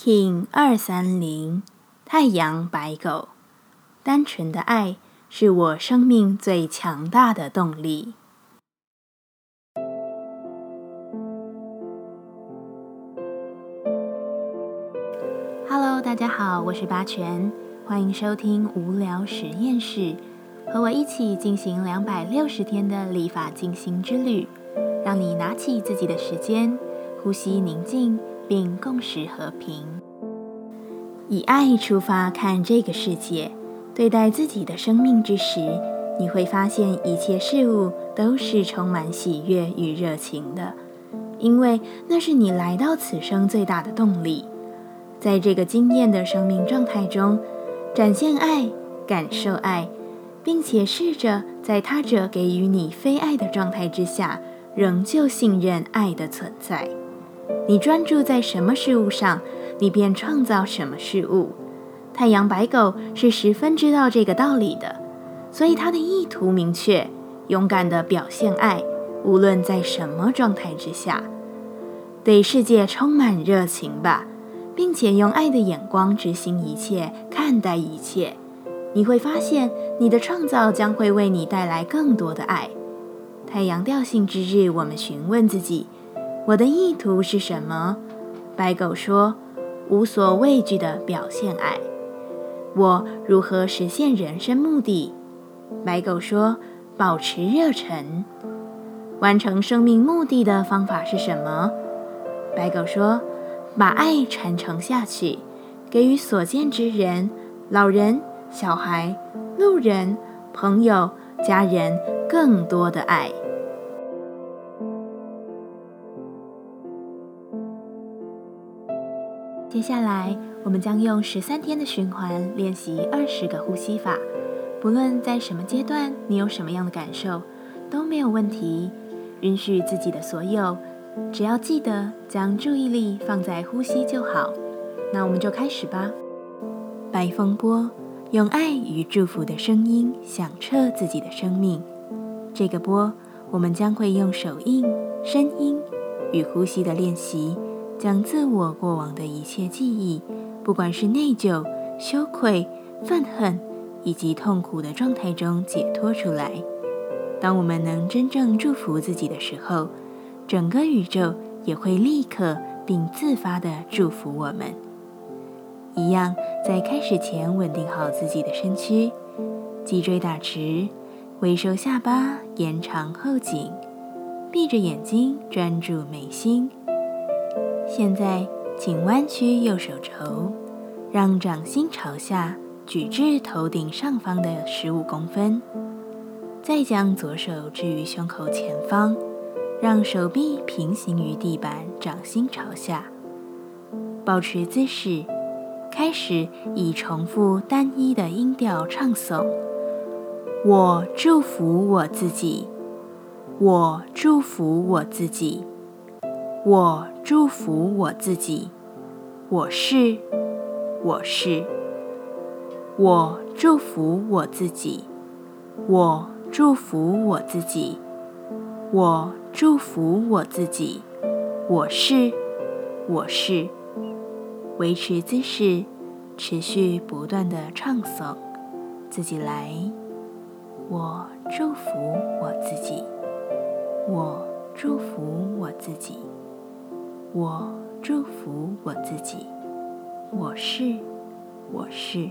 King 二三零太阳白狗，单纯的爱是我生命最强大的动力。Hello，大家好，我是八全，欢迎收听无聊实验室，和我一起进行两百六十天的立法进行之旅，让你拿起自己的时间，呼吸宁静。并共识和平，以爱出发看这个世界，对待自己的生命之时，你会发现一切事物都是充满喜悦与热情的，因为那是你来到此生最大的动力。在这个惊艳的生命状态中，展现爱，感受爱，并且试着在他者给予你非爱的状态之下，仍旧信任爱的存在。你专注在什么事物上，你便创造什么事物。太阳白狗是十分知道这个道理的，所以他的意图明确，勇敢地表现爱，无论在什么状态之下，对世界充满热情吧，并且用爱的眼光执行一切，看待一切。你会发现，你的创造将会为你带来更多的爱。太阳调性之日，我们询问自己。我的意图是什么？白狗说：“无所畏惧的表现爱。”我如何实现人生目的？白狗说：“保持热忱。”完成生命目的的方法是什么？白狗说：“把爱传承下去，给予所见之人、老人、小孩、路人、朋友、家人更多的爱。”接下来，我们将用十三天的循环练习二十个呼吸法。不论在什么阶段，你有什么样的感受，都没有问题。允许自己的所有，只要记得将注意力放在呼吸就好。那我们就开始吧。白风波，用爱与祝福的声音响彻自己的生命。这个波，我们将会用手印、声音与呼吸的练习。将自我过往的一切记忆，不管是内疚、羞愧、愤恨以及痛苦的状态中解脱出来。当我们能真正祝福自己的时候，整个宇宙也会立刻并自发地祝福我们。一样，在开始前稳定好自己的身躯，脊椎打直，微收下巴，延长后颈，闭着眼睛专注眉心。现在，请弯曲右手肘，让掌心朝下，举至头顶上方的十五公分。再将左手置于胸口前方，让手臂平行于地板，掌心朝下。保持姿势，开始以重复单一的音调唱诵：“我祝福我自己，我祝福我自己。”我祝福我自己，我是，我是。我祝福我自己，我祝福我自己，我祝福我自己，我是，我是。维持姿势，持续不断的唱诵，自己来。我祝福我自己，我祝福我自己。我祝福我自己，我是，我是。